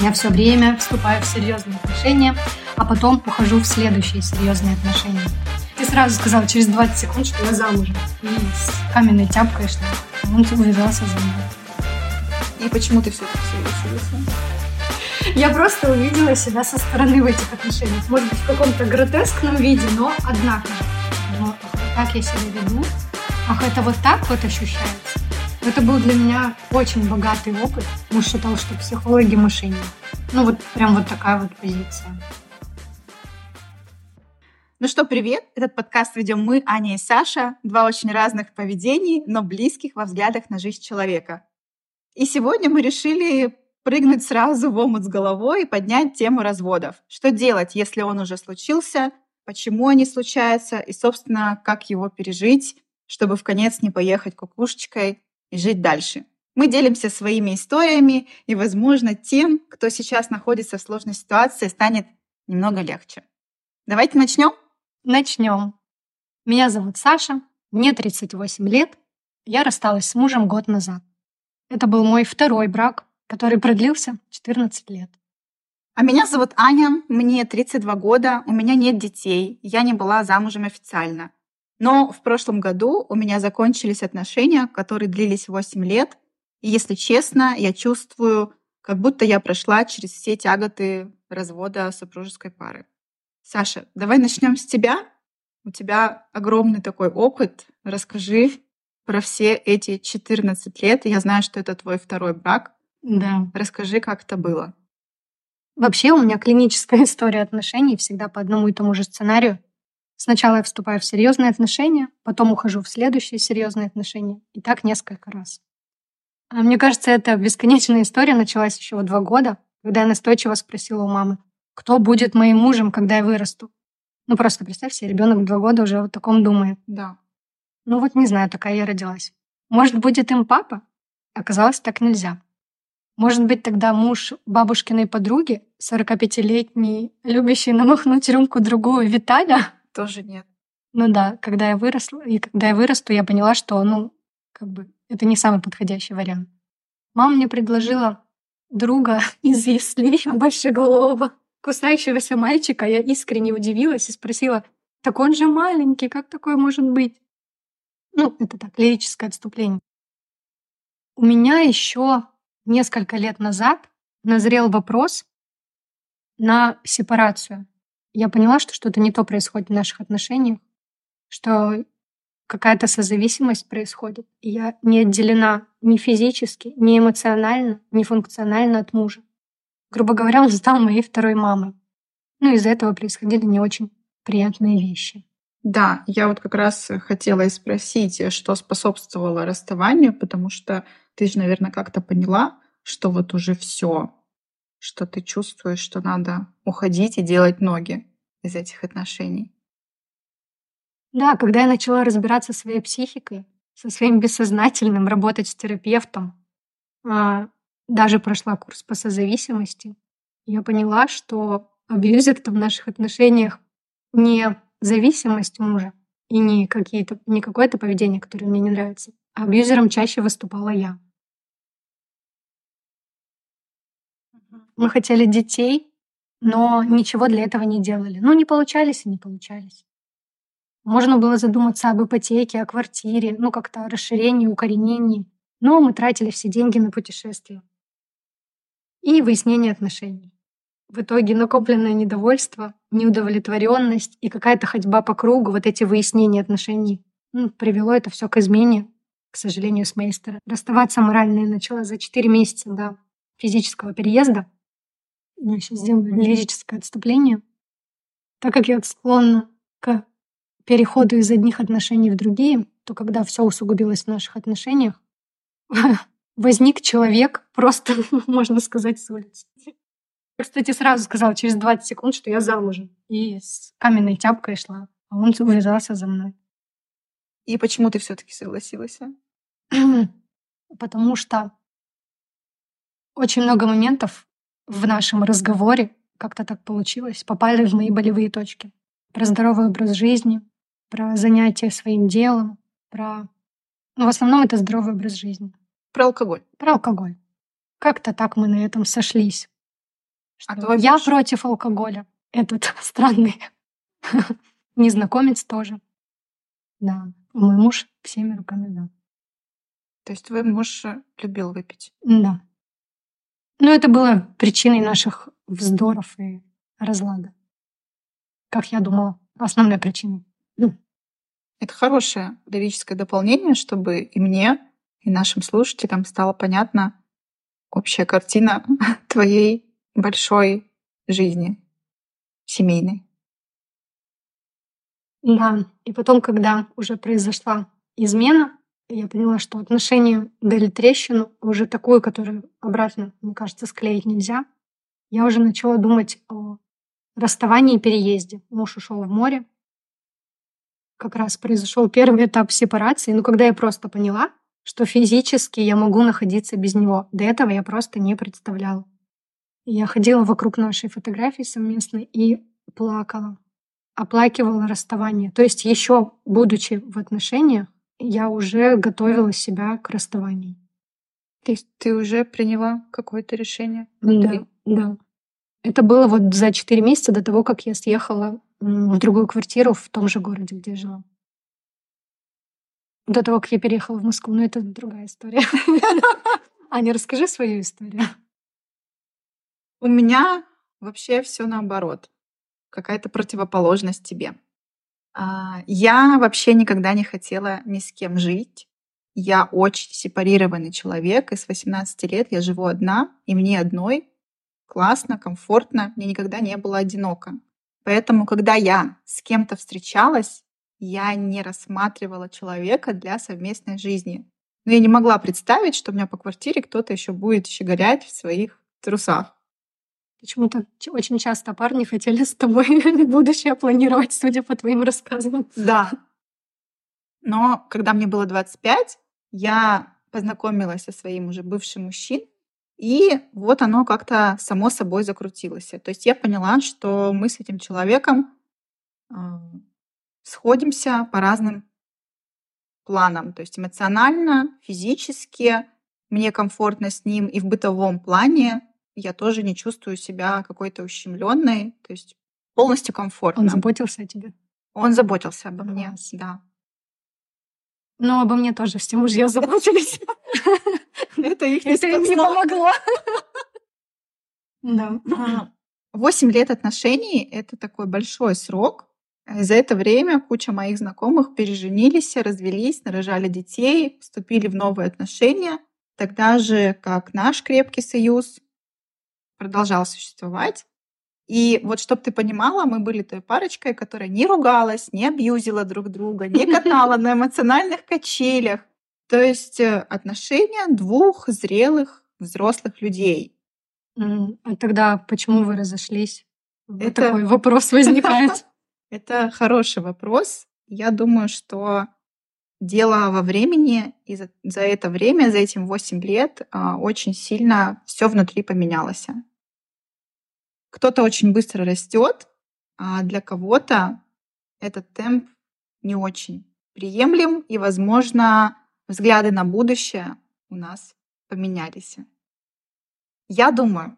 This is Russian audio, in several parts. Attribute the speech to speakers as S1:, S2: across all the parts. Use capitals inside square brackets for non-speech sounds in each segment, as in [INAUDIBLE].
S1: Я все время вступаю в серьезные отношения, а потом ухожу в следующие серьезные отношения. Ты сразу сказал через 20 секунд, что я замужем. И с каменной тяпкой шла. Он увязался за мной.
S2: И почему ты все-таки согласилась?
S1: Я просто увидела себя со стороны в этих отношениях. Может быть, в каком-то гротескном виде, но однако же. Думала, как я себя веду? Ах, это вот так вот ощущается? Это был для меня очень богатый опыт. Муж считал, что психологи мышенники. Ну вот прям вот такая вот позиция.
S2: Ну что, привет! Этот подкаст ведем мы, Аня и Саша. Два очень разных поведений, но близких во взглядах на жизнь человека. И сегодня мы решили прыгнуть сразу в омут с головой и поднять тему разводов. Что делать, если он уже случился, почему они случаются и, собственно, как его пережить, чтобы в конец не поехать кукушечкой и жить дальше. Мы делимся своими историями, и, возможно, тем, кто сейчас находится в сложной ситуации, станет немного легче. Давайте начнем?
S1: Начнем. Меня зовут Саша, мне 38 лет, я рассталась с мужем год назад. Это был мой второй брак, который продлился 14 лет.
S2: А меня зовут Аня, мне 32 года, у меня нет детей, я не была замужем официально. Но в прошлом году у меня закончились отношения, которые длились 8 лет. И если честно, я чувствую, как будто я прошла через все тяготы развода супружеской пары. Саша, давай начнем с тебя. У тебя огромный такой опыт. Расскажи про все эти 14 лет. Я знаю, что это твой второй брак.
S1: Да.
S2: Расскажи, как это было.
S1: Вообще у меня клиническая [LAUGHS] история отношений всегда по одному и тому же сценарию. Сначала я вступаю в серьезные отношения, потом ухожу в следующие серьезные отношения. И так несколько раз. А мне кажется, эта бесконечная история началась еще два года, когда я настойчиво спросила у мамы, кто будет моим мужем, когда я вырасту. Ну просто представь себе, ребенок в два года уже о таком думает.
S2: Да.
S1: Ну вот не знаю, такая я родилась. Может, будет им папа? Оказалось, так нельзя. Может быть, тогда муж бабушкиной подруги, 45-летний, любящий намахнуть рюмку другую Виталя,
S2: тоже нет.
S1: Ну да, когда я выросла, и когда я вырасту, я поняла, что, ну, как бы, это не самый подходящий вариант. Мама мне предложила друга [LAUGHS] из яслей [LAUGHS] большеголового, кусающегося мальчика. Я искренне удивилась и спросила, так он же маленький, как такое может быть? Ну, это так, лирическое отступление. У меня еще несколько лет назад назрел вопрос на сепарацию я поняла, что что-то не то происходит в наших отношениях, что какая-то созависимость происходит. Я не отделена ни физически, ни эмоционально, ни функционально от мужа. Грубо говоря, он стал моей второй мамой. Ну, из-за этого происходили не очень приятные вещи.
S2: Да, я вот как раз хотела и спросить, что способствовало расставанию, потому что ты же, наверное, как-то поняла, что вот уже все, что ты чувствуешь, что надо уходить и делать ноги из этих отношений.
S1: Да, когда я начала разбираться со своей психикой, со своим бессознательным, работать с терапевтом, а, даже прошла курс по созависимости, я поняла, что абьюзер-то в наших отношениях не зависимость мужа и не, какие-то, не какое-то поведение, которое мне не нравится, а абьюзером чаще выступала я. Мы хотели детей, но ничего для этого не делали. Ну, не получались и не получались. Можно было задуматься об ипотеке, о квартире, ну, как-то о расширении, укоренении. Но мы тратили все деньги на путешествия. И выяснение отношений. В итоге накопленное недовольство, неудовлетворенность и какая-то ходьба по кругу, вот эти выяснения отношений, ну, привело это все к измене, к сожалению, с моей стороны. Расставаться морально я начала за 4 месяца до физического переезда. Я сейчас сделаю лирическое отступление. Так как я склонна к переходу из одних отношений в другие, то когда все усугубилось в наших отношениях, [LAUGHS] возник человек, просто, [LAUGHS] можно сказать, с улицы. Я, кстати, сразу сказала через 20 секунд, что я замужем. И с каменной тяпкой шла. А он увязался за мной.
S2: И почему ты все-таки согласилась?
S1: Потому что очень много моментов в нашем разговоре, как-то так получилось, попали в мои болевые точки. Про здоровый образ жизни, про занятия своим делом, про... Ну, в основном это здоровый образ жизни.
S2: Про алкоголь.
S1: Про алкоголь. Как-то так мы на этом сошлись.
S2: А
S1: что
S2: твой
S1: я
S2: муж?
S1: против алкоголя. Этот [LAUGHS] странный незнакомец тоже. Да. Мой муж всеми руками да.
S2: То есть твой муж любил выпить?
S1: Да. Ну, это было причиной наших вздоров и разлада. Как я думала, основной причиной. Ну,
S2: Это хорошее лирическое дополнение, чтобы и мне, и нашим слушателям стала понятна общая картина [LAUGHS] твоей большой жизни семейной.
S1: Да. И потом, когда уже произошла измена, я поняла, что отношения дали трещину, уже такую, которую обратно, мне кажется, склеить нельзя. Я уже начала думать о расставании и переезде. Муж ушел в море. Как раз произошел первый этап сепарации. Но когда я просто поняла, что физически я могу находиться без него. До этого я просто не представляла. Я ходила вокруг нашей фотографии совместной и плакала. Оплакивала расставание. То есть еще будучи в отношениях, я уже готовила себя к расставанию.
S2: То есть ты уже приняла какое-то решение?
S1: Да, да. Это было вот за четыре месяца до того, как я съехала в другую квартиру в том же городе, где я жила. До того, как я переехала в Москву. Но это другая история. [LAUGHS] Аня, расскажи свою историю.
S2: У меня вообще все наоборот. Какая-то противоположность тебе. А, Я вообще никогда не хотела ни с кем жить. Я очень сепарированный человек, и с 18 лет я живу одна, и мне одной классно, комфортно, мне никогда не было одиноко. Поэтому, когда я с кем-то встречалась, я не рассматривала человека для совместной жизни. Но я не могла представить, что у меня по квартире кто-то еще будет щеголять в своих трусах.
S1: Почему-то очень часто парни хотели с тобой [LAUGHS] будущее планировать, судя по твоим рассказам.
S2: Да. Но когда мне было 25, я познакомилась со своим уже бывшим мужчиной, и вот оно как-то само собой закрутилось. То есть я поняла, что мы с этим человеком а, сходимся по разным планам. То есть эмоционально, физически мне комфортно с ним, и в бытовом плане я тоже не чувствую себя какой-то ущемленной. То есть полностью комфортно.
S1: Он заботился о тебе.
S2: Он заботился обо мне,
S1: Класс.
S2: да.
S1: Но обо мне тоже все мужья заботились. [LAUGHS]
S2: Это их
S1: не помогло. Да.
S2: Восемь лет отношений — это такой большой срок. И За это время куча моих знакомых переженились, развелись, нарожали детей, вступили в новые отношения. Тогда же, как наш крепкий союз продолжал существовать. И вот, чтобы ты понимала, мы были той парочкой, которая не ругалась, не абьюзила друг друга, не [LAUGHS] катала на эмоциональных качелях. То есть э, отношения двух зрелых взрослых людей.
S1: А тогда почему вы разошлись? Вот
S2: Это-
S1: такой вопрос возникает. [LAUGHS]
S2: Это хороший вопрос. Я думаю, что дело во времени, и за, за это время, за этим 8 лет, а, очень сильно все внутри поменялось. Кто-то очень быстро растет, а для кого-то этот темп не очень приемлем, и, возможно, взгляды на будущее у нас поменялись. Я думаю,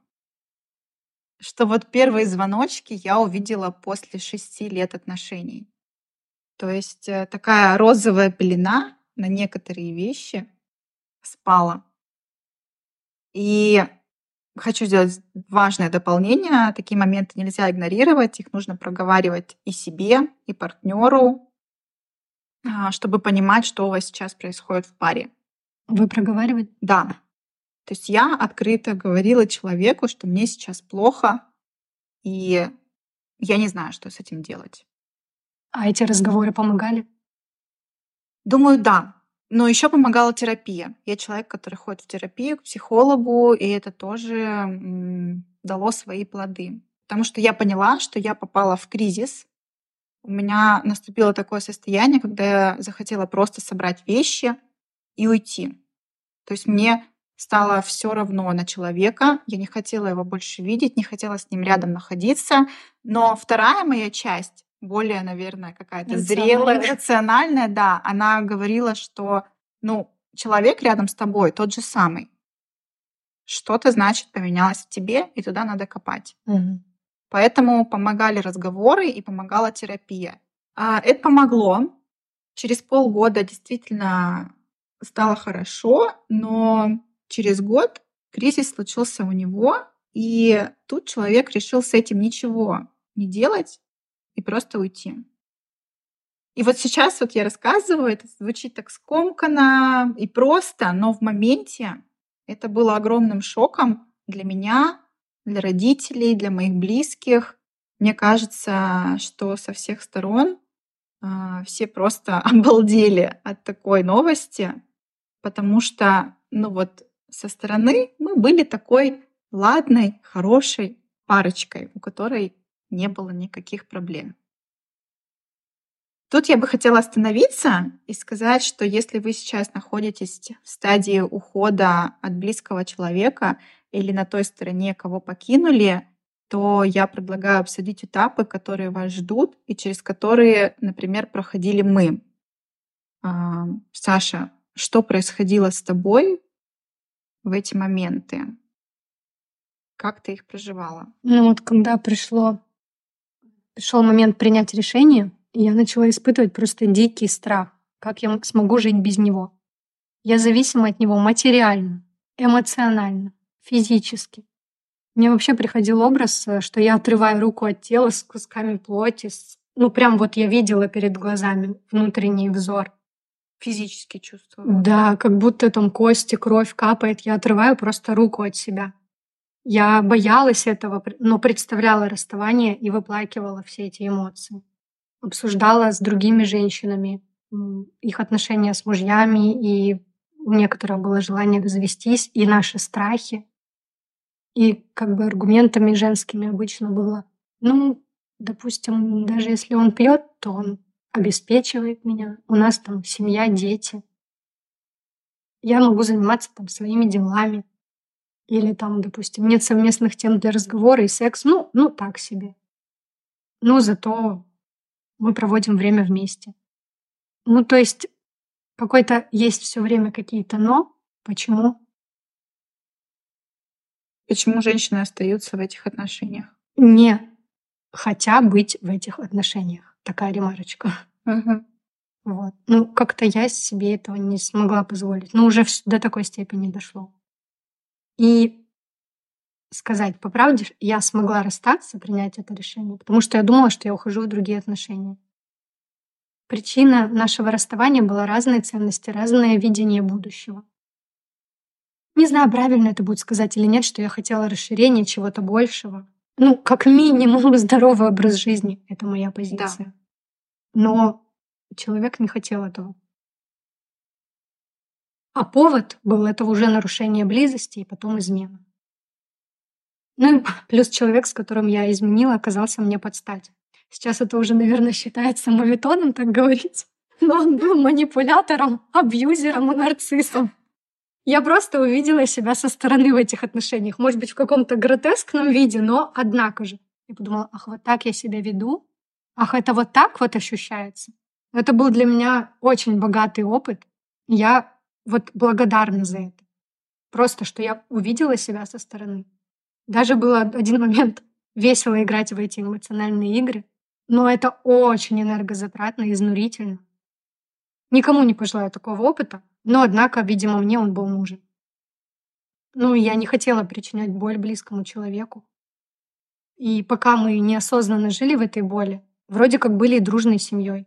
S2: что вот первые звоночки я увидела после шести лет отношений. То есть э, такая розовая пелена на некоторые вещи спала. И хочу сделать важное дополнение. Такие моменты нельзя игнорировать, их нужно проговаривать и себе, и партнеру, а, чтобы понимать, что у вас сейчас происходит в паре.
S1: Вы проговаривали?
S2: Да. То есть я открыто говорила человеку, что мне сейчас плохо, и я не знаю, что с этим делать.
S1: А эти разговоры помогали?
S2: Думаю, да. Но еще помогала терапия. Я человек, который ходит в терапию к психологу, и это тоже дало свои плоды. Потому что я поняла, что я попала в кризис. У меня наступило такое состояние, когда я захотела просто собрать вещи и уйти. То есть мне стало все равно на человека. Я не хотела его больше видеть, не хотела с ним рядом находиться. Но вторая моя часть, более, наверное, какая-то зрелая,
S1: Рациональная.
S2: да, она говорила, что ну, человек рядом с тобой тот же самый. что-то значит поменялось в тебе, и туда надо копать.
S1: Мгм.
S2: Поэтому помогали разговоры и помогала терапия. А, Это помогло. Через полгода действительно стало хорошо, но через год кризис случился у него, и тут человек решил с этим ничего не делать и просто уйти. И вот сейчас вот я рассказываю, это звучит так скомканно и просто, но в моменте это было огромным шоком для меня, для родителей, для моих близких. Мне кажется, что со всех сторон а, все просто [LAUGHS] обалдели от такой новости, потому что, ну вот, со стороны мы были такой ладной, хорошей парочкой, у которой не было никаких проблем. Тут я бы хотела остановиться и сказать, что если вы сейчас находитесь в стадии ухода от близкого человека или на той стороне, кого покинули, то я предлагаю обсудить этапы, которые вас ждут и через которые, например, проходили мы. А, Саша, что происходило с тобой в эти моменты? Как ты их проживала?
S1: Ну вот когда пришло, пришел момент принять решение, я начала испытывать просто дикий страх, как я смогу жить без него. Я зависима от него материально, эмоционально, физически. Мне вообще приходил образ, э, что я отрываю руку от тела с кусками плоти. с- Ну, прям вот я видела перед глазами внутренний взор.
S2: Физически чувствовала.
S1: Да, как будто там кости, кровь капает. Я отрываю просто руку от себя. Я боялась этого, но представляла расставание и выплакивала все эти эмоции. Обсуждала с другими женщинами их отношения с мужьями, и у некоторых было желание развестись, и наши страхи. И как бы аргументами женскими обычно было, ну, допустим, даже если он пьет, то он обеспечивает меня. У нас там семья, дети. Я могу заниматься там своими делами. Или там, допустим, нет совместных тем для разговора и секс. Ну, ну так себе. Но зато мы проводим время вместе. Ну, то есть какой-то есть все время какие-то но. Почему?
S2: Почему женщины остаются в этих отношениях?
S1: Не хотя быть в этих отношениях. Такая ремарочка.
S2: Мгм.
S1: Вот. Ну, как-то я себе этого не смогла позволить. Ну, уже до такой степени дошло. И сказать по правде, я смогла расстаться, принять это решение, потому что я думала, что я ухожу в другие отношения. Причина нашего расставания была разные ценности, разное видение будущего. Не знаю, правильно это будет сказать или нет, что я хотела расширения чего-то большего. Ну, как минимум, [LAUGHS] здоровый образ жизни. Это моя позиция. Но человек не хотел этого. А повод был это уже нарушение близости и потом измена. Ну и [LAUGHS] плюс человек, с которым я изменила, оказался мне под стать. Сейчас это уже, наверное, считается мавитоном так говорить. [LAUGHS] Но он был манипулятором, абьюзером и нарциссом. Я просто увидела себя со стороны в этих отношениях. Может быть, в каком-то гротескном виде, но однако же. Я подумала, ах, вот так я себя веду? Ах, это вот так вот ощущается? Это был для меня очень богатый опыт. Я вот благодарна за это. Просто, что я увидела себя со стороны. Даже был один момент [LAUGHS] весело играть в эти эмоциональные игры, но это очень энергозатратно и изнурительно. Никому не пожелаю такого опыта, но, однако, видимо, мне он был нужен. Ну, я не хотела причинять боль близкому человеку. И пока мы неосознанно жили в этой боли, вроде как были и дружной семьей.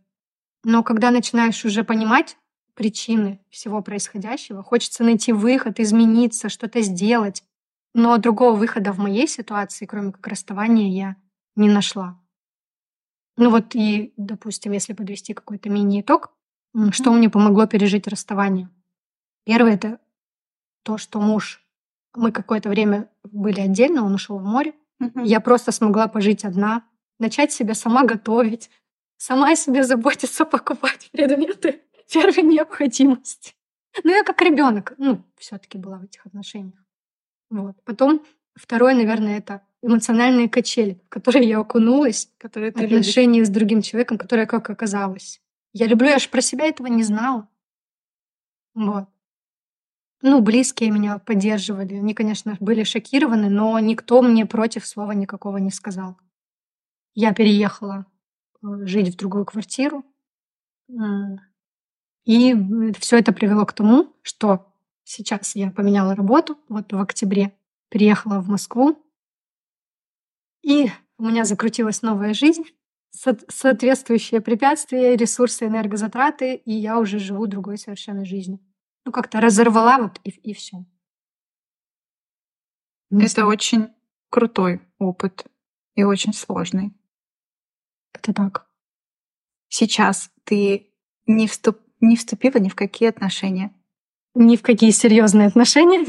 S1: Но когда начинаешь уже понимать причины всего происходящего, хочется найти выход, измениться, что-то сделать. Но другого выхода в моей ситуации, кроме как расставания, я не нашла. Ну вот и, допустим, если подвести какой-то мини-итог, м, что мне помогло пережить расставание? Первое — это то, что муж... Мы какое-то время были отдельно, он ушел в море.
S2: Мгм.
S1: Я просто смогла пожить одна, начать себя сама готовить, сама себе заботиться, [LAUGHS] покупать предметы [LAUGHS] первой необходимости. Ну, я как ребенок, ну, все-таки была в этих отношениях. Вот. Потом второе, наверное, это эмоциональные качели, в которые я окунулась,
S2: Которые ты любишь.
S1: отношения с другим человеком, которое как оказалось. Я люблю, я же про себя этого не знала. Вот. Ну, близкие меня поддерживали. Они, конечно, были шокированы, но никто мне против слова никакого не сказал. Я переехала э, жить в другую квартиру. И все это привело к тому, что сейчас я поменяла работу, вот в октябре переехала в Москву, и у меня закрутилась новая жизнь, соответствующие препятствия, ресурсы, энергозатраты, и я уже живу другой совершенно жизнью. Ну, как-то разорвала вот и, и все.
S2: Это очень крутой опыт и очень сложный.
S1: Это так.
S2: Сейчас ты не, вступ, не вступила ни в какие отношения?
S1: Ни в какие серьезные отношения. [LAUGHS]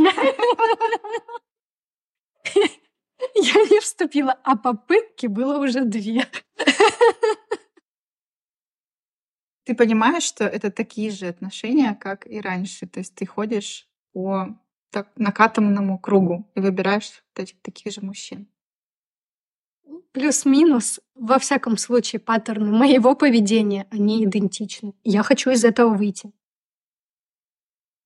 S1: Я не вступила, а попытки было уже две.
S2: Ты понимаешь, что это такие же отношения, как и раньше. То есть ты ходишь по так, накатанному кругу и выбираешь таких, таких же мужчин.
S1: Плюс-минус, во всяком случае, паттерны моего поведения, они идентичны. Я хочу из этого выйти.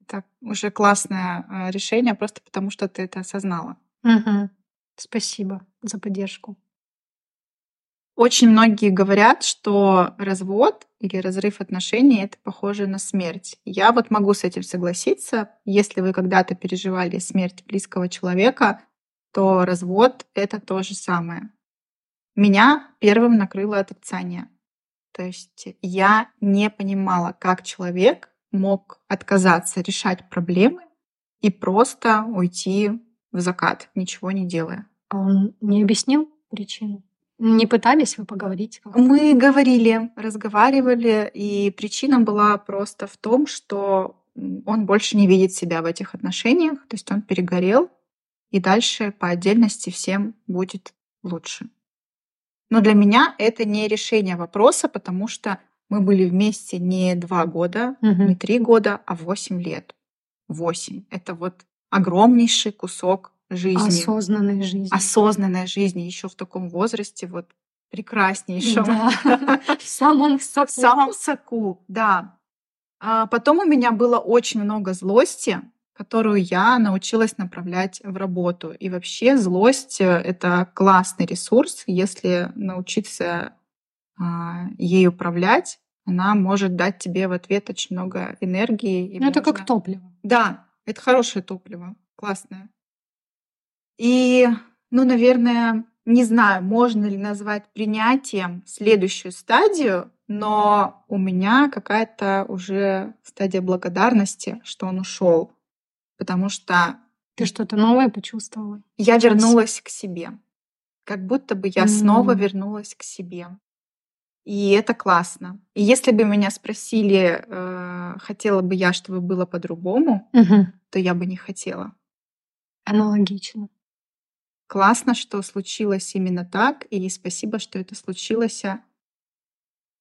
S2: Так, уже классное э, решение, просто потому что ты это осознала.
S1: Угу. Спасибо за поддержку.
S2: Очень многие говорят, что развод или разрыв отношений это похоже на смерть. Я вот могу с этим согласиться. Если вы когда-то переживали смерть близкого человека, то развод это то же самое. Меня первым накрыло отрицание. То есть я не понимала, как человек мог отказаться решать проблемы и просто уйти в закат, ничего не делая.
S1: А он не объяснил причину? Не пытались вы поговорить?
S2: Мы говорили, разговаривали, и причина была просто в том, что он больше не видит себя в этих отношениях, то есть он перегорел, и дальше по отдельности всем будет лучше. Но для меня это не решение вопроса, потому что мы были вместе не два года, угу. не три года, а восемь лет. Восемь. Это вот огромнейший кусок жизни.
S1: Осознанной жизни.
S2: Осознанной жизни еще в таком возрасте, вот прекраснейшем. Да. [LAUGHS]
S1: В самом соку.
S2: В самом соку, да. А потом у меня было очень много злости, которую я научилась направлять в работу. И вообще злость — это классный ресурс. Если научиться а, ей управлять, она может дать тебе в ответ очень много энергии.
S1: И ну, можно... это как топливо.
S2: Да, это хорошее топливо, классное. И, ну, наверное, не знаю, можно ли назвать принятием следующую стадию, но у меня какая-то уже стадия благодарности, что он ушел, потому что
S1: ты что-то новое почувствовала.
S2: Я вернулась к себе, как будто бы я mm. снова вернулась к себе. И это классно. И если бы меня спросили, э, хотела бы я, чтобы было по-другому, mm-hmm. то я бы не хотела.
S1: Аналогично.
S2: Классно, что случилось именно так, и спасибо, что это случилось а,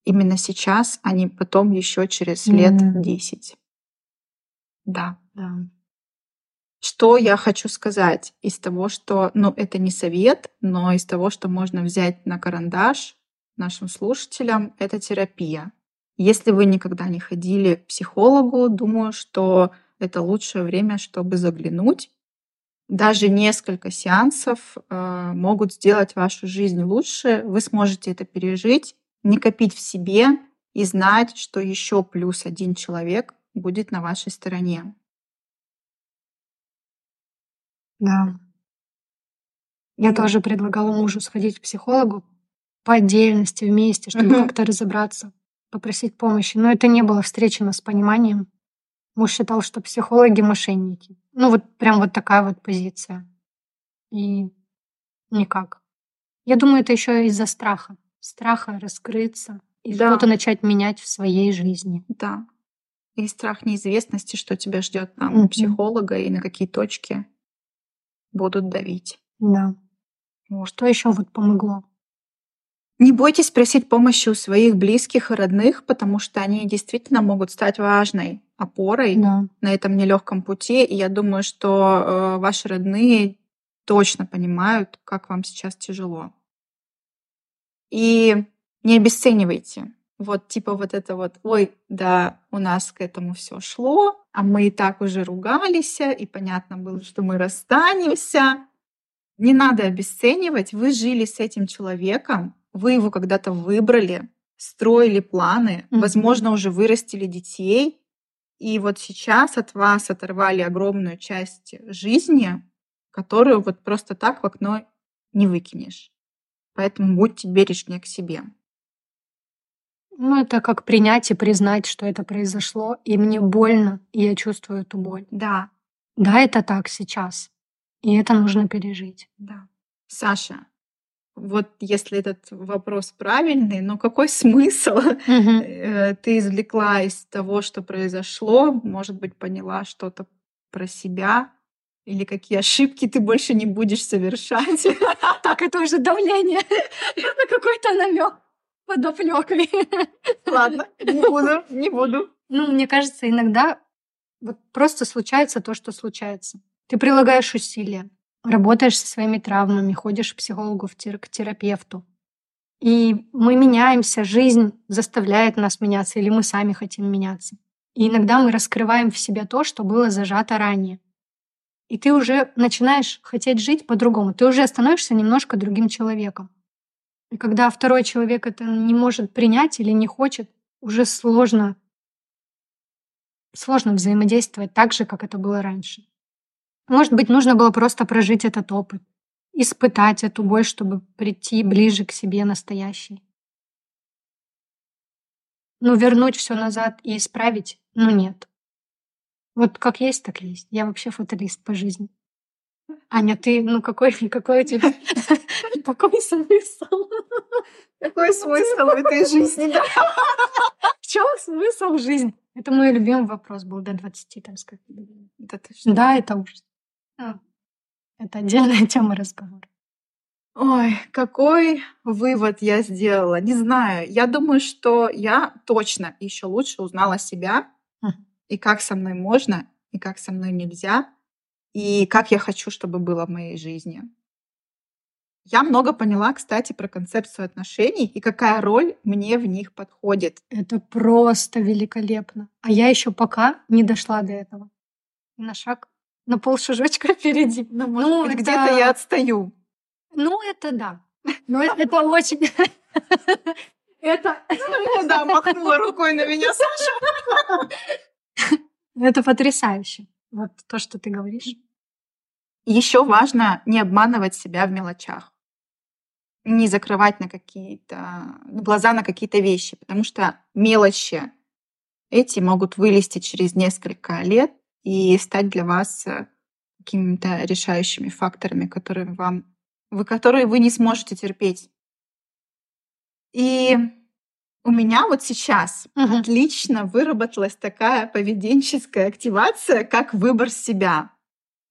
S2: именно сейчас, а не потом еще через лет mm. 10. Да.
S1: да.
S2: Что я хочу сказать из того, что, ну, это не совет, но из того, что можно взять на карандаш нашим слушателям, это терапия. Если вы никогда не ходили к психологу, думаю, что это лучшее время, чтобы заглянуть даже несколько сеансов э, могут сделать вашу жизнь лучше. Вы сможете это пережить, не копить в себе и знать, что еще плюс один человек будет на вашей стороне.
S1: Да. Я тоже предлагала мужу сходить к психологу по отдельности вместе, чтобы угу. как-то разобраться, попросить помощи. Но это не было встречено с пониманием. Муж считал, что психологи мошенники. Ну, вот прям вот такая вот позиция. И никак. Я думаю, это еще из-за страха. Страха раскрыться и да. что-то начать менять в своей жизни.
S2: Да. И страх неизвестности, что тебя ждет там mm-hmm. психолога и на какие точки будут давить.
S1: Да. Вот. Что еще вот помогло?
S2: Не бойтесь просить помощи у своих близких и родных, потому что они действительно могут стать важной опорой да. на этом нелегком пути. И я думаю, что э, ваши родные точно понимают, как вам сейчас тяжело. И не обесценивайте вот типа вот это вот, ой, да, у нас к этому все шло, а мы и так уже ругались, и понятно было, что мы расстанемся. Не надо обесценивать, вы жили с этим человеком, вы его когда-то выбрали, строили планы, mm-hmm. возможно, уже вырастили детей, и вот сейчас от вас оторвали огромную часть жизни, которую вот просто так в окно не выкинешь. Поэтому будьте бережнее к себе.
S1: Ну, это как принять и признать, что это произошло, и мне больно, и я чувствую эту боль.
S2: Да.
S1: Да, это так сейчас. И это нужно пережить.
S2: Да. Саша, вот если этот вопрос правильный, но какой смысл угу. [LAUGHS] ты извлекла из того, что произошло? Может быть, поняла что-то про себя? Или какие ошибки ты больше не будешь совершать?
S1: Так, это уже давление. [LAUGHS] Это какой-то намек подоплекой.
S2: Ладно, не [LAUGHS] буду, не буду.
S1: Ну, мне кажется, иногда вот просто случается то, что случается. Ты прилагаешь усилия, работаешь со своими травмами, ходишь к психологу, к терапевту. И мы меняемся, жизнь заставляет нас меняться, или мы сами хотим меняться. И иногда мы раскрываем в себе то, что было зажато ранее. И ты уже начинаешь хотеть жить по-другому. Ты уже становишься немножко другим человеком. И когда второй человек это не может принять или не хочет, уже сложно, сложно взаимодействовать так же, как это было раньше. Может быть, нужно было просто прожить этот опыт, испытать эту боль, чтобы прийти ближе к себе настоящей. Ну, вернуть все назад и исправить? Ну, нет. Вот как есть, так есть. Я вообще фаталист по жизни. Аня, ты, ну какой, [LAUGHS] какой у тебя, [LAUGHS] какой смысл?
S2: Какой смысл в этой жизни? [LAUGHS]
S1: В чем смысл жизни? Это мой любимый вопрос был до 20, там сказать. Да, да, это ужас. А, это отдельная тема разговора.
S2: Ой, какой вывод я сделала? Не знаю. Я думаю, что я точно еще лучше узнала себя и как со мной можно, и как со мной нельзя, и как я хочу, чтобы было в моей жизни. Я много поняла, кстати, про концепцию отношений и какая роль мне в них подходит.
S1: Это просто великолепно. А я еще пока не дошла до этого. На шаг, на полшажочка [LAUGHS] впереди.
S2: Ну, ну это... где-то я отстаю.
S1: Ну, это да. Но это очень... [LAUGHS]
S2: Это... [LAUGHS] Да, махнула рукой на меня Саша.
S1: Это потрясающе. Вот то, что ты говоришь.
S2: Еще важно не обманывать себя в мелочах. Не закрывать на какие-то глаза на какие-то вещи, потому что мелочи эти могут вылезти через несколько лет и стать для вас э, какими-то решающими факторами, которые вам, вы, которые вы не сможете терпеть. И у меня вот сейчас угу. отлично выработалась такая поведенческая активация, как выбор себя.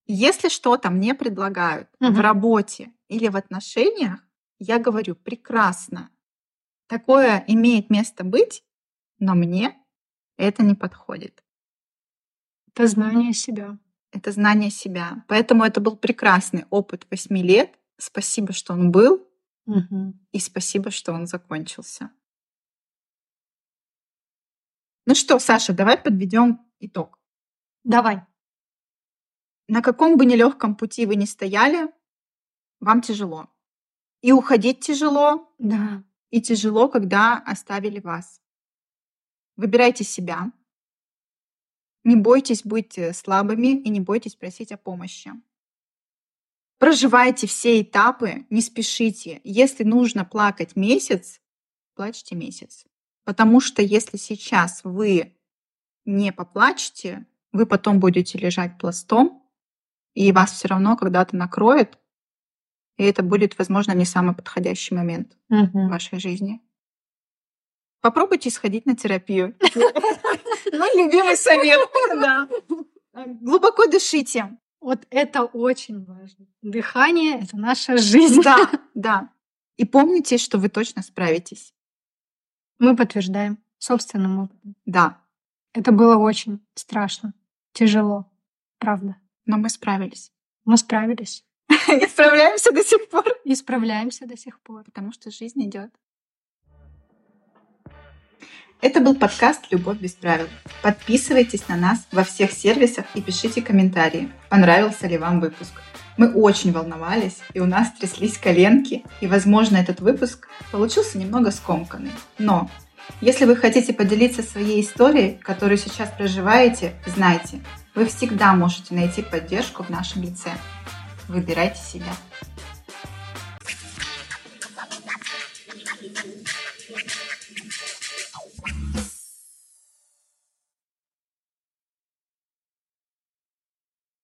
S2: Если что-то мне предлагают угу. в работе или в отношениях, я говорю прекрасно. Такое имеет место быть, но мне это не подходит.
S1: Это знание себя.
S2: Это знание себя. Поэтому это был прекрасный опыт восьми лет. Спасибо, что он был. Угу. И спасибо, что он закончился. Ну что, Саша, давай подведем итог.
S1: Давай.
S2: На каком бы нелегком пути вы ни стояли, вам тяжело. И уходить тяжело.
S1: Да.
S2: И тяжело, когда оставили вас. Выбирайте себя. Не бойтесь быть э, слабыми и не бойтесь просить о помощи. Проживайте все этапы, не спешите. Если нужно плакать месяц, плачьте месяц. Потому что если сейчас вы не поплачете, вы потом будете лежать пластом, и вас все равно когда-то накроет, и это будет, возможно, не самый подходящий момент угу. в вашей жизни. Попробуйте сходить на терапию. Мой [LAUGHS] любимый совет. Глубоко дышите.
S1: Вот это очень важно. Дыхание — это наша жизнь.
S2: Да, [LAUGHS] да. И помните, что вы точно справитесь.
S1: Мы подтверждаем собственным опытом.
S2: Да.
S1: Это было очень страшно, тяжело, правда.
S2: Но мы справились.
S1: Мы справились.
S2: И справляемся до сих пор.
S1: И справляемся до сих пор.
S2: Потому что жизнь идет. Это был подкаст «Любовь без правил». Подписывайтесь на нас во всех сервисах и пишите комментарии, понравился ли вам выпуск. Мы очень волновались, и у нас тряслись коленки, и, возможно, этот выпуск получился немного скомканный. Но если вы хотите поделиться своей историей, которую сейчас проживаете, знайте, вы всегда можете найти поддержку в нашем лице. Выбирайте себя.